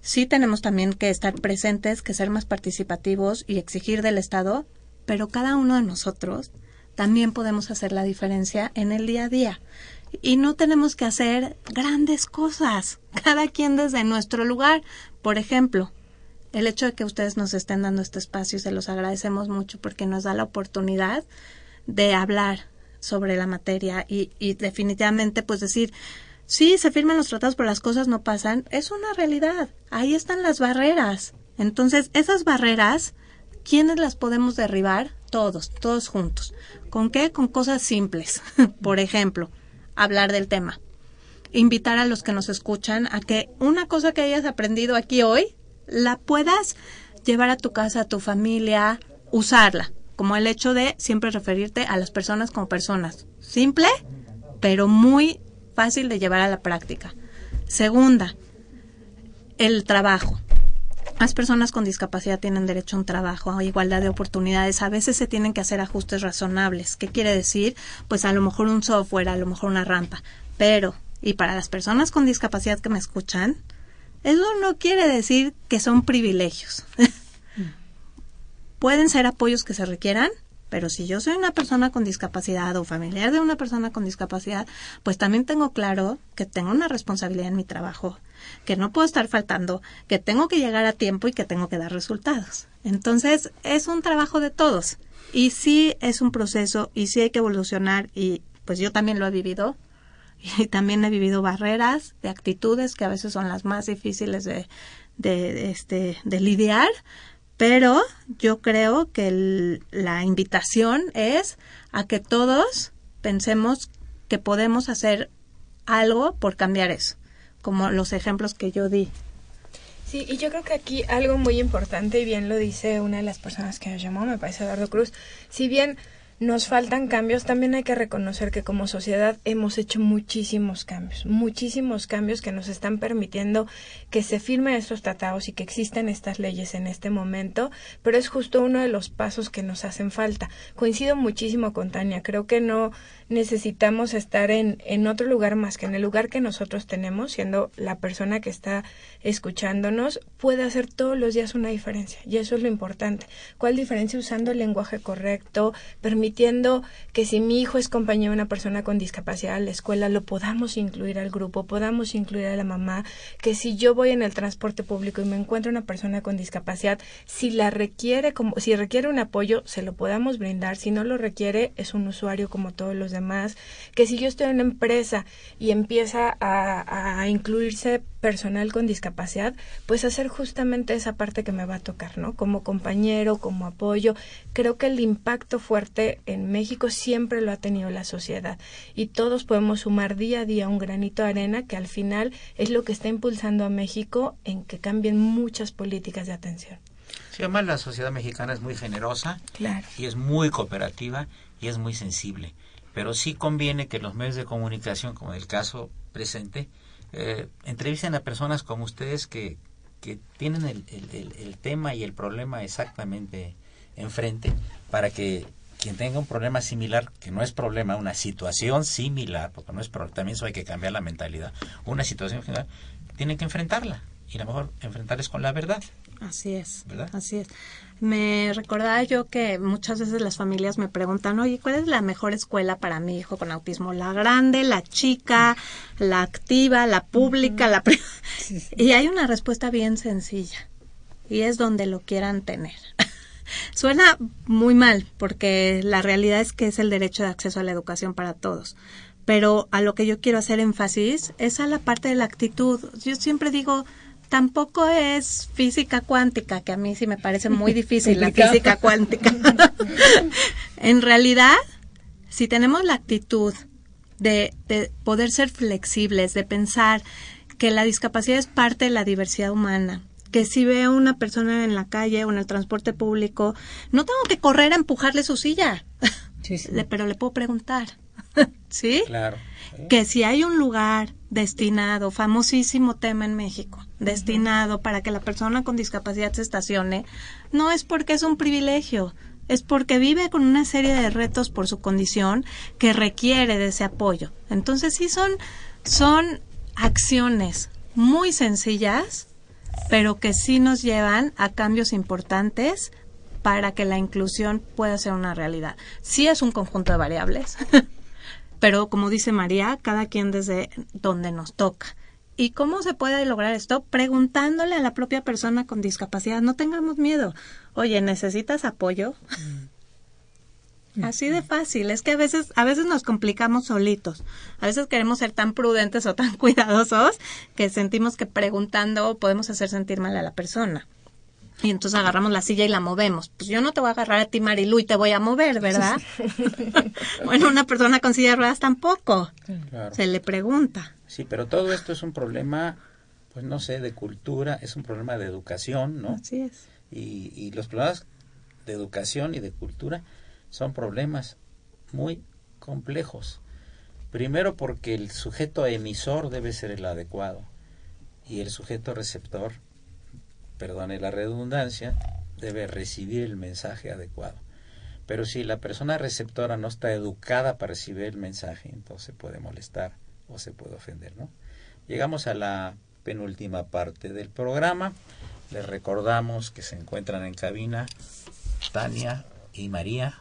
B: sí tenemos también que estar presentes, que ser más participativos y exigir del Estado, pero cada uno de nosotros también podemos hacer la diferencia en el día a día. Y no tenemos que hacer grandes cosas, [LAUGHS] cada quien desde nuestro lugar. Por ejemplo, el hecho de que ustedes nos estén dando este espacio se los agradecemos mucho porque nos da la oportunidad de hablar sobre la materia y, y definitivamente pues decir Sí, se firman los tratados, pero las cosas no pasan. Es una realidad. Ahí están las barreras. Entonces, esas barreras, ¿quiénes las podemos derribar? Todos, todos juntos. ¿Con qué? Con cosas simples. [LAUGHS] Por ejemplo, hablar del tema. Invitar a los que nos escuchan a que una cosa que hayas aprendido aquí hoy, la puedas llevar a tu casa, a tu familia, usarla. Como el hecho de siempre referirte a las personas como personas. Simple, pero muy fácil de llevar a la práctica. Segunda, el trabajo. Las personas con discapacidad tienen derecho a un trabajo, a igualdad de oportunidades. A veces se tienen que hacer ajustes razonables. ¿Qué quiere decir? Pues a lo mejor un software, a lo mejor una rampa. Pero, y para las personas con discapacidad que me escuchan, eso no quiere decir que son privilegios. [LAUGHS] Pueden ser apoyos que se requieran, pero si yo soy una persona con discapacidad o familiar de una persona con discapacidad, pues también tengo claro que tengo una responsabilidad en mi trabajo, que no puedo estar faltando, que tengo que llegar a tiempo y que tengo que dar resultados. Entonces, es un trabajo de todos. Y sí es un proceso y sí hay que evolucionar y pues yo también lo he vivido y también he vivido barreras de actitudes que a veces son las más difíciles de, de, este, de lidiar, pero yo creo que la invitación es a que todos pensemos que podemos hacer algo por cambiar eso, como los ejemplos que yo di.
D: Sí, y yo creo que aquí algo muy importante, y bien lo dice una de las personas que nos llamó, me parece Eduardo Cruz, si bien nos faltan cambios, también hay que reconocer que como sociedad hemos hecho muchísimos cambios, muchísimos cambios que nos están permitiendo que se firmen estos tratados y que existen estas leyes en este momento, pero es justo uno de los pasos que nos hacen falta. Coincido muchísimo con Tania, creo que no necesitamos estar en, en otro lugar más que en el lugar que nosotros tenemos, siendo la persona que está escuchándonos, puede hacer todos los días una diferencia. Y eso es lo importante. ¿Cuál diferencia usando el lenguaje correcto, permitiendo que si mi hijo es compañero de una persona con discapacidad en la escuela, lo podamos incluir al grupo, podamos incluir a la mamá, que si yo voy en el transporte público y me encuentro una persona con discapacidad, si la requiere como, si requiere un apoyo, se lo podamos brindar, si no lo requiere, es un usuario como todos los demás, que si yo estoy en una empresa y empieza a, a incluirse personal con discapacidad, pues hacer justamente esa parte que me va a tocar, ¿no? Como compañero, como apoyo. Creo que el impacto fuerte en México siempre lo ha tenido la sociedad y todos podemos sumar día a día un granito de arena que al final es lo que está impulsando a México en que cambien muchas políticas de atención.
A: Sí, además la sociedad mexicana es muy generosa
D: Claro.
A: y es muy cooperativa y es muy sensible. Pero sí conviene que los medios de comunicación, como el caso presente, eh, entrevisten a personas como ustedes que, que tienen el, el- el- tema y el problema exactamente enfrente para que quien tenga un problema similar, que no es problema, una situación similar, porque no es pro- también eso hay que cambiar la mentalidad, una situación general, tienen que enfrentarla y a lo mejor enfrentarles con la verdad.
B: Así es,
A: ¿Verdad?
B: así es. Me recordaba yo que muchas veces las familias me preguntan, oye, ¿cuál es la mejor escuela para mi hijo con autismo? ¿La grande, la chica, la activa, la pública, la... pri-?" [LAUGHS] Y hay una respuesta bien sencilla y es donde lo quieran tener. [LAUGHS] Suena muy mal porque la realidad es que es el derecho de acceso a la educación para todos. Pero a lo que yo quiero hacer énfasis es a la parte de la actitud. Yo siempre digo, tampoco es física cuántica, que a mí sí me parece muy [LAUGHS] difícil la física cuántica. [LAUGHS] en realidad, si tenemos la actitud de, de poder ser flexibles, de pensar que la discapacidad es parte de la diversidad humana, que si veo una persona en la calle o en el transporte público, no tengo que correr a empujarle su silla,
C: Sí, sí.
B: Le- [LAUGHS] pero le puedo preguntar, [LAUGHS] ¿sí?
A: Claro.
B: que si hay un lugar destinado, famosísimo tema en México, destinado para que la persona con discapacidad se estacione, no es porque es un privilegio, es porque vive con una serie de retos por su condición que requiere de ese apoyo. Entonces sí son, son acciones muy sencillas, pero que sí nos llevan a cambios importantes para que la inclusión pueda ser una realidad. Sí es un conjunto de variables, [LAUGHS] pero como dice María, cada quien desde donde nos toca. ¿Y cómo se puede lograr esto? Preguntándole a la propia persona con discapacidad, no tengamos miedo. Oye, ¿necesitas apoyo? Así de fácil, es que a veces, a veces nos complicamos solitos. A veces queremos ser tan prudentes o tan [LAUGHS] cuidadosos que sentimos que preguntando podemos hacer sentir mal a la persona. Y entonces agarramos la silla y la movemos. Pues yo no te voy a agarrar a ti, Marilu, y te voy a mover, ¿verdad? [LAUGHS] bueno, una persona con silla de ruedas tampoco.
A: Claro.
B: Se le pregunta.
A: Sí, pero todo esto es un problema, pues no sé, de cultura, es un problema de educación, ¿no?
B: Así es.
A: Y, y los problemas de educación y de cultura son problemas muy complejos. Primero porque el sujeto emisor debe ser el adecuado y el sujeto receptor, perdone la redundancia, debe recibir el mensaje adecuado. Pero si la persona receptora no está educada para recibir el mensaje, entonces puede molestar o se puede ofender, ¿no? Llegamos a la penúltima parte del programa. Les recordamos que se encuentran en cabina Tania y María,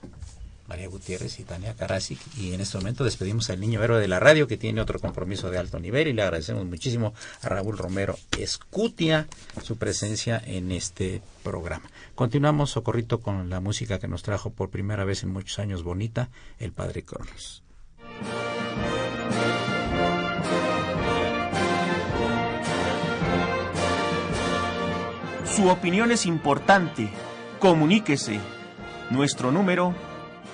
A: María Gutiérrez y Tania Karasik. Y en este momento despedimos al niño héroe de la radio que tiene otro compromiso de alto nivel y le agradecemos muchísimo a Raúl Romero Escutia su presencia en este programa. Continuamos, Socorrito, con la música que nos trajo por primera vez en muchos años bonita, el Padre Cronos.
E: Su opinión es importante. Comuníquese. Nuestro número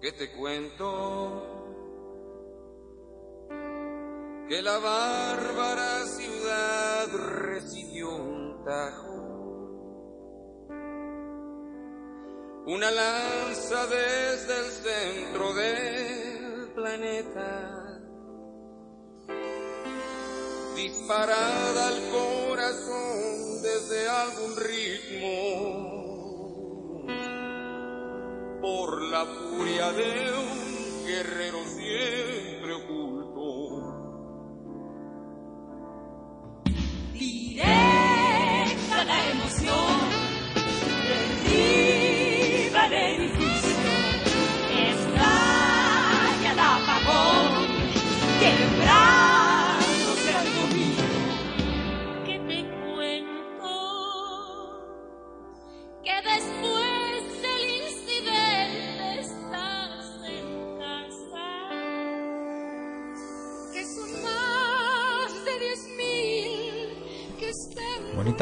H: ¿Qué te cuento? Que la bárbara ciudad recibió un tajo, una lanza desde el centro del planeta, disparada al corazón desde algún ritmo, por la furia de un guerrero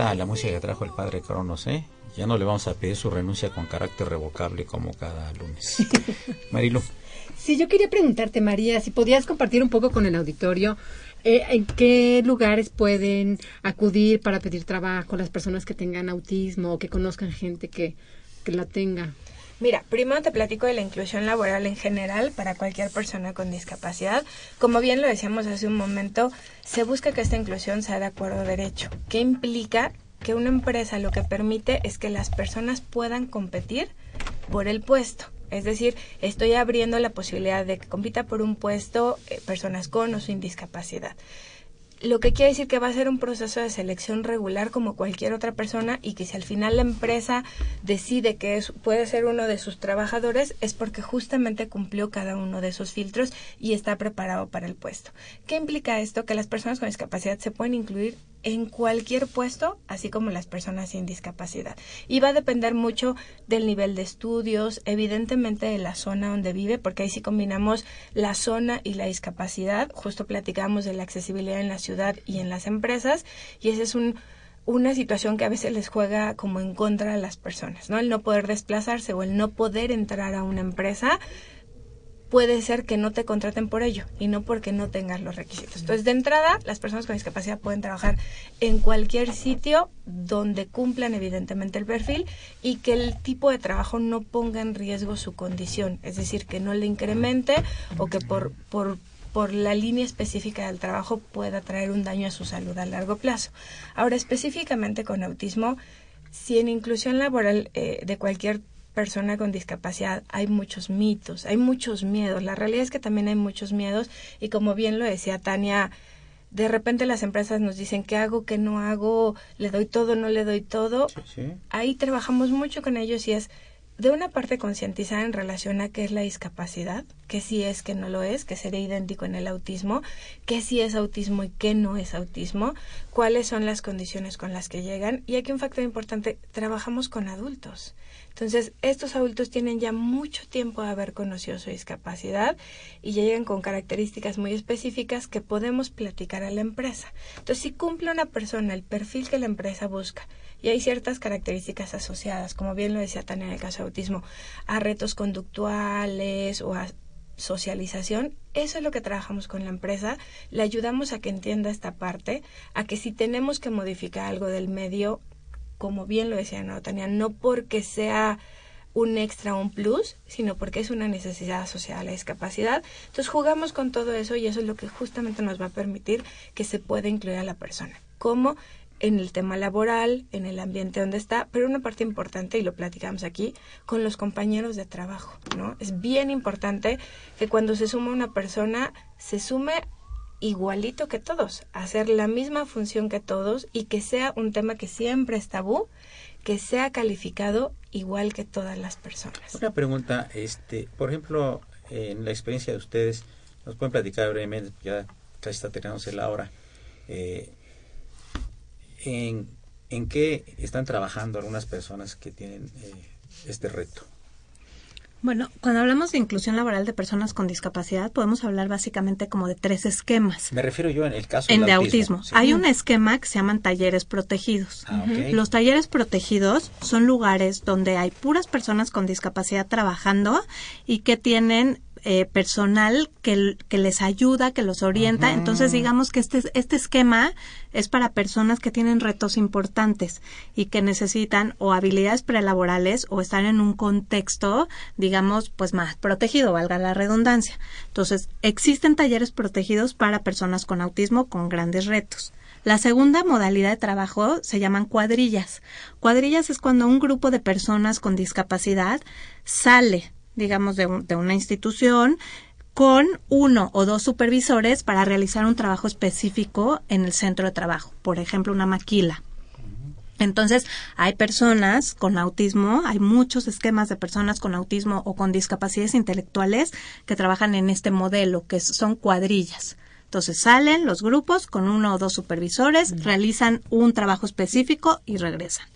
A: Bonita la música que trajo el padre Cronos, ¿eh? Ya no le vamos a pedir su renuncia con carácter revocable como cada lunes. [LAUGHS] Marilu.
C: Sí, yo quería preguntarte, María, si podías compartir un poco con el auditorio eh, en qué lugares pueden acudir para pedir trabajo las personas que tengan autismo o que conozcan gente que, que la tenga.
D: Mira, primero te platico de la inclusión laboral en general para cualquier persona con discapacidad. Como bien lo decíamos hace un momento, se busca que esta inclusión sea de acuerdo derecho. ¿Qué implica? Que una empresa lo que permite es que las personas puedan competir por el puesto. Es decir, estoy abriendo la posibilidad de que compita por un puesto eh, personas con o sin discapacidad lo que quiere decir que va a ser un proceso de selección regular como cualquier otra persona y que si al final la empresa decide que es, puede ser uno de sus trabajadores es porque justamente cumplió cada uno de esos filtros y está preparado para el puesto. ¿Qué implica esto? Que las personas con discapacidad se pueden incluir en cualquier puesto, así como las personas sin discapacidad. Y va a depender mucho del nivel de estudios, evidentemente de la zona donde vive, porque ahí sí combinamos la zona y la discapacidad. Justo platicamos de la accesibilidad en la ciudad y en las empresas, y ese es un una situación que a veces les juega como en contra a las personas, ¿no? El no poder desplazarse o el no poder entrar a una empresa puede ser que no te contraten por ello y no porque no tengas los requisitos. Entonces, de entrada, las personas con discapacidad pueden trabajar en cualquier sitio donde cumplan evidentemente el perfil y que el tipo de trabajo no ponga en riesgo su condición, es decir, que no le incremente o que por, por por la línea específica del trabajo pueda traer un daño a su salud a largo plazo. Ahora, específicamente con autismo, si en inclusión laboral eh, de cualquier persona con discapacidad hay muchos mitos, hay muchos miedos. La realidad es que también hay muchos miedos y como bien lo decía Tania, de repente las empresas nos dicen qué hago, qué no hago, le doy todo, no le doy todo. Ahí trabajamos mucho con ellos y es de una parte concientizar en relación a qué es la discapacidad, qué sí es, qué no lo es, que sería idéntico en el autismo, qué sí es autismo y qué no es autismo, cuáles son las condiciones con las que llegan. Y aquí un factor importante, trabajamos con adultos. Entonces, estos adultos tienen ya mucho tiempo de haber conocido su discapacidad y ya llegan con características muy específicas que podemos platicar a la empresa. Entonces, si cumple una persona el perfil que la empresa busca, y hay ciertas características asociadas, como bien lo decía Tania en el caso de autismo, a retos conductuales o a socialización, eso es lo que trabajamos con la empresa, le ayudamos a que entienda esta parte, a que si tenemos que modificar algo del medio, como bien lo decía ¿no, Tania, no porque sea un extra un plus, sino porque es una necesidad asociada a la discapacidad. Entonces jugamos con todo eso y eso es lo que justamente nos va a permitir que se pueda incluir a la persona. Como en el tema laboral, en el ambiente donde está, pero una parte importante, y lo platicamos aquí, con los compañeros de trabajo, ¿no? Es bien importante que cuando se suma una persona, se sume igualito que todos, hacer la misma función que todos y que sea un tema que siempre es tabú, que sea calificado igual que todas las personas.
A: Una pregunta, este, por ejemplo, en la experiencia de ustedes, nos pueden platicar brevemente, ya casi está terminándose la hora. Eh, en, en qué están trabajando algunas personas que tienen eh, este reto.
B: Bueno, cuando hablamos de inclusión laboral de personas con discapacidad, podemos hablar básicamente como de tres esquemas.
A: Me refiero yo en el caso
B: en
A: del
B: de autismo.
A: sí.
B: Hay un esquema que se llaman talleres protegidos.
A: Ah, ok.
B: Los talleres protegidos son lugares donde hay puras personas con discapacidad trabajando y que tienen eh, personal que, que, les ayuda, que los orienta. Entonces, digamos que este, este esquema es para personas que tienen retos importantes y que necesitan o habilidades prelaborales o estar en un contexto, digamos, pues más protegido, valga la redundancia. Entonces, existen talleres protegidos para personas con autismo con grandes retos. La segunda modalidad de trabajo se llaman cuadrillas. Cuadrillas es cuando un grupo de personas con discapacidad sale digamos, de, una institución con uno o dos supervisores para realizar un trabajo específico en el centro de trabajo, por ejemplo, una maquila. Entonces, hay personas con autismo, hay muchos esquemas de personas con autismo o con discapacidades intelectuales que trabajan en este modelo, que son cuadrillas. Entonces, salen los grupos con uno o dos supervisores, realizan un trabajo específico y regresan.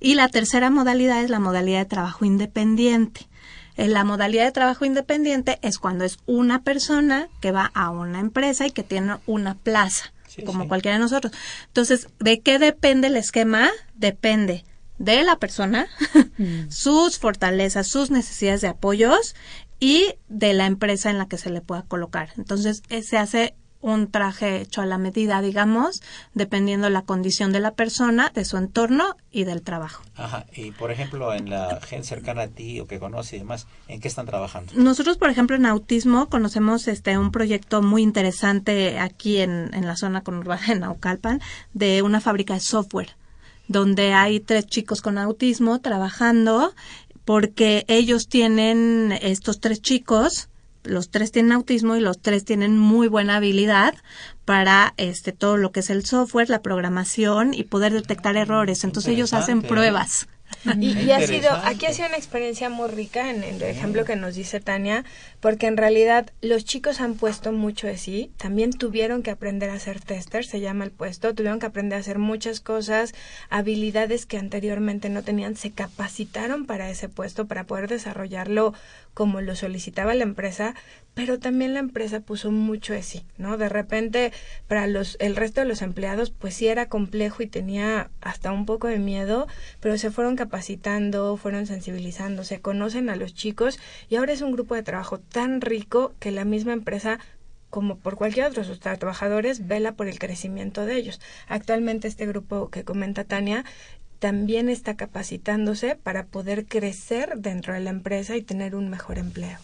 B: Y la tercera modalidad es la modalidad de trabajo independiente. En la modalidad de trabajo independiente es cuando es una persona que va a una empresa y que tiene una plaza, como cualquiera de nosotros. Entonces, ¿de qué depende el esquema? Depende de la persona, [LAUGHS] mm. sus fortalezas, sus necesidades de apoyos y de la empresa en la que se le pueda colocar. Entonces, eh, se hace un traje hecho a la medida, digamos, dependiendo de la condición de la persona, de su entorno y del trabajo.
A: Ajá, y por ejemplo, en la gente cercana a ti o que conoce y demás, ¿en qué están trabajando?
B: Nosotros, por ejemplo, en autismo conocemos este un proyecto muy interesante aquí en, en la zona conurbada de Naucalpan de una fábrica de software donde hay tres chicos con autismo trabajando porque ellos tienen estos tres chicos los tres tienen autismo y los tres tienen muy buena habilidad para este todo lo que es el software, la programación y poder detectar errores. Entonces ellos hacen pruebas.
D: Y, ha sido, aquí ha sido una experiencia muy rica en, el ejemplo que nos dice Tania, porque en realidad los chicos han puesto mucho de sí, también tuvieron que aprender a ser tester, se llama el puesto, tuvieron que aprender a hacer muchas cosas, habilidades que anteriormente no tenían, se capacitaron para ese puesto, para poder desarrollarlo como lo solicitaba la empresa, pero también la empresa puso mucho de sí, ¿no? De repente, para los, el resto de los empleados, pues sí era complejo y tenía hasta un poco de miedo, pero se fueron capacitando, fueron sensibilizando, se conocen a los chicos y ahora es un grupo de trabajo tan rico que la misma empresa como por cualquier otro sus trabajadores, vela por el crecimiento de ellos. Actualmente este grupo que comenta Tania también está capacitándose para poder crecer dentro de la empresa y tener un mejor empleo.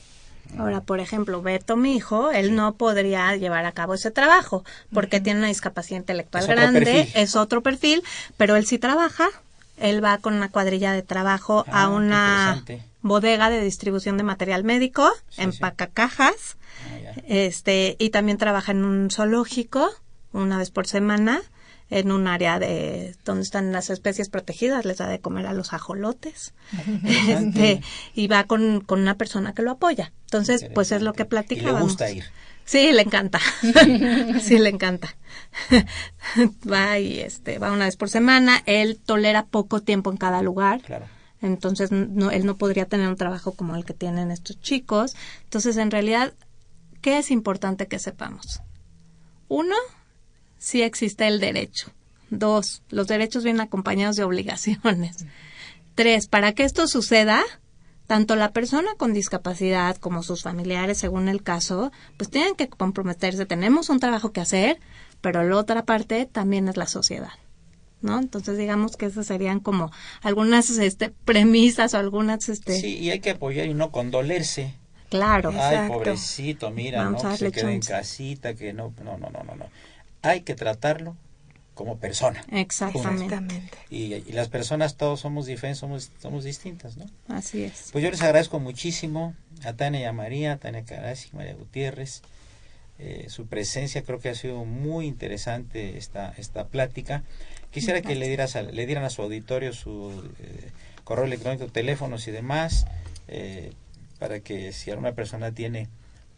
B: Ahora, por ejemplo, Beto, mi hijo, él no podría llevar a cabo ese trabajo porque tiene una discapacidad intelectual grande, es otro perfil, pero él sí trabaja. Él va con una cuadrilla de trabajo a ah, una bodega de distribución de material médico, empaca cajas, ah, este, y también trabaja en un zoológico una vez por semana en un área de donde están las especies protegidas, les da de comer a los ajolotes, [LAUGHS] este, y va con, con una persona que lo apoya. Entonces, pues es lo que platicábamos.
A: le gusta ir?
B: Sí, le encanta. [LAUGHS] sí, le encanta. [LAUGHS] va y este, va una vez por semana. Él tolera poco tiempo en cada lugar.
A: Claro.
B: Entonces, no, él no podría tener un trabajo como el que tienen estos chicos. Entonces, en realidad, ¿qué es importante que sepamos? Uno, sí existe el derecho. Dos, los derechos vienen acompañados de obligaciones. Tres, para que esto suceda, tanto la persona con discapacidad como sus familiares, según el caso, pues tienen que comprometerse. Tenemos un trabajo que hacer, pero la otra parte también es la sociedad. ¿No? Entonces digamos que esas serían como algunas este, premisas o algunas este
A: Sí, y hay que apoyar y no condolerse.
B: Claro.
A: Ay, pobrecito, mira, no, que se quede en casita, que no, no, no, no, no hay que tratarlo como persona.
B: Exactamente.
A: Y, las personas todos somos diferentes, somos, somos distintas, ¿no?
B: Así es.
A: Pues yo les agradezco muchísimo a Tania y a María, a Tania Carasi, María Gutiérrez, eh, su presencia, creo que ha sido muy interesante esta, esta plática. Quisiera que le, dieras le dieran a su auditorio su eh, correo electrónico, teléfonos y demás, eh, para que si alguna persona tiene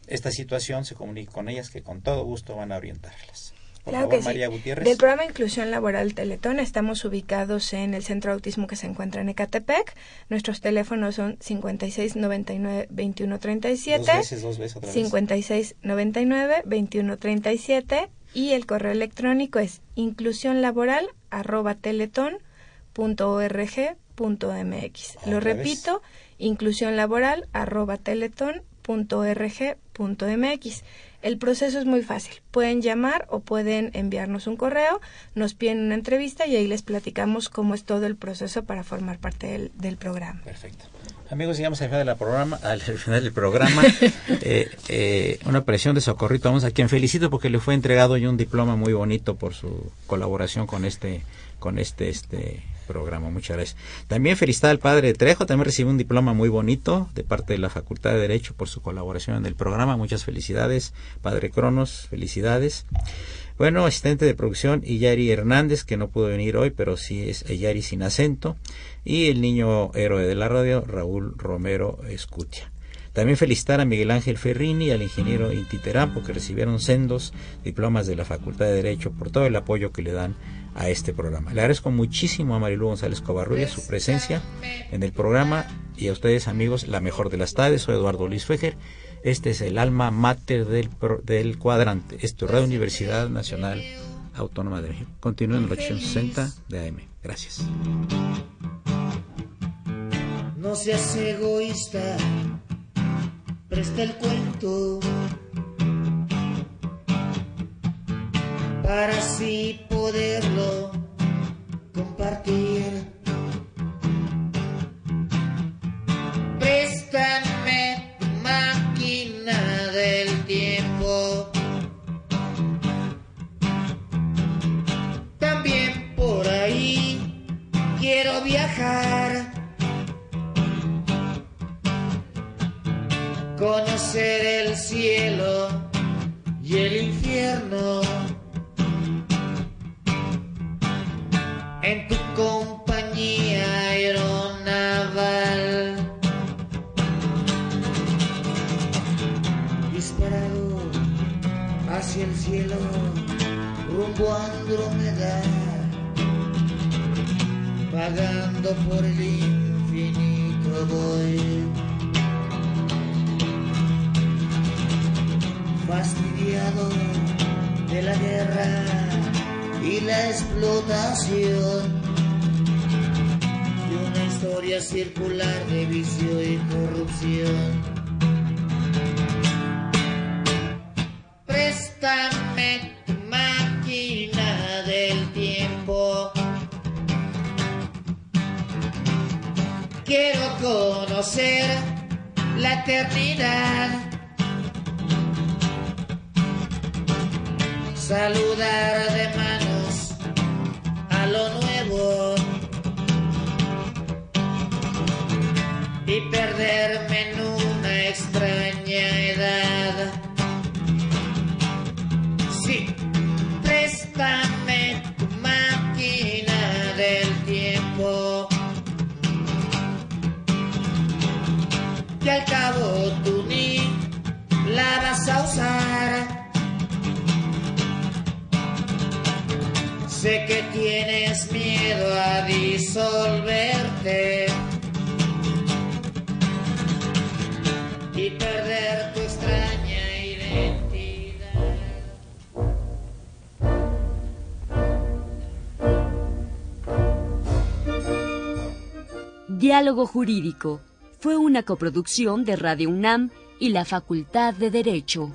A: esta situación se comunique con ellas, que con todo gusto van a orientarlas
D: claro que sí. Del programa Inclusión Laboral Teletón estamos ubicados en el Centro de Autismo que se encuentra en Ecatepec. Nuestros teléfonos son 5699 2137. Dos
A: veces, dos veces otra
D: 5699 2137 y el correo electrónico es inclusiónlaboral arroba Lo repito, inclusión laboral arroba www.ccc.org.mx. El proceso es muy fácil. Pueden llamar o pueden enviarnos un correo, nos piden una entrevista y ahí les platicamos cómo es todo el proceso para formar parte del, del programa.
A: Perfecto. Amigos, llegamos al final, de la programa, [LAUGHS] al final del programa. [LAUGHS] eh, eh, una presión de Socorrito. Vamos a quien felicito porque le fue entregado ya un diploma muy bonito por su colaboración con este, con este, este programa. Muchas gracias. También felicitar al padre Trejo. También recibió un diploma muy bonito de parte de la Facultad de Derecho por su colaboración en el programa. Muchas felicidades. Padre Cronos, felicidades. Bueno, asistente de producción, Iyari Hernández, que no pudo venir hoy, pero sí es Iyari sin acento. Y el niño héroe de la radio, Raúl Romero Escutia. También felicitar a Miguel Ángel Ferrini y al ingeniero Inti Terampo, que recibieron sendos diplomas de la Facultad de Derecho por todo el apoyo que le dan a este programa. Le agradezco muchísimo a Marilu González Covarrubias su presencia en el programa y a ustedes amigos la mejor de las tardes. Soy Eduardo Luis Fejer. Este es el alma mater del, del cuadrante. Esto es Radio Universidad Nacional Autónoma de México. Continúen en el 860 de AM. Gracias.
I: No seas egoísta, presta el cuento para así poderlo compartir. Préstame tu máquina del tiempo. También por ahí quiero viajar. Conocer el cielo y el infierno. en tu compañía aeronaval. Disparado hacia el cielo, rumbo a Andrómeda, vagando por el infinito voy. Fastidiado de la guerra y la explotación de una historia circular de vicio y corrupción. Préstame tu máquina del tiempo. Quiero conocer la eternidad. Saludar de manos a lo nuevo y perderme tienes miedo a disolverte y perder tu extraña identidad.
J: Diálogo Jurídico fue una coproducción de Radio UNAM y la Facultad de Derecho.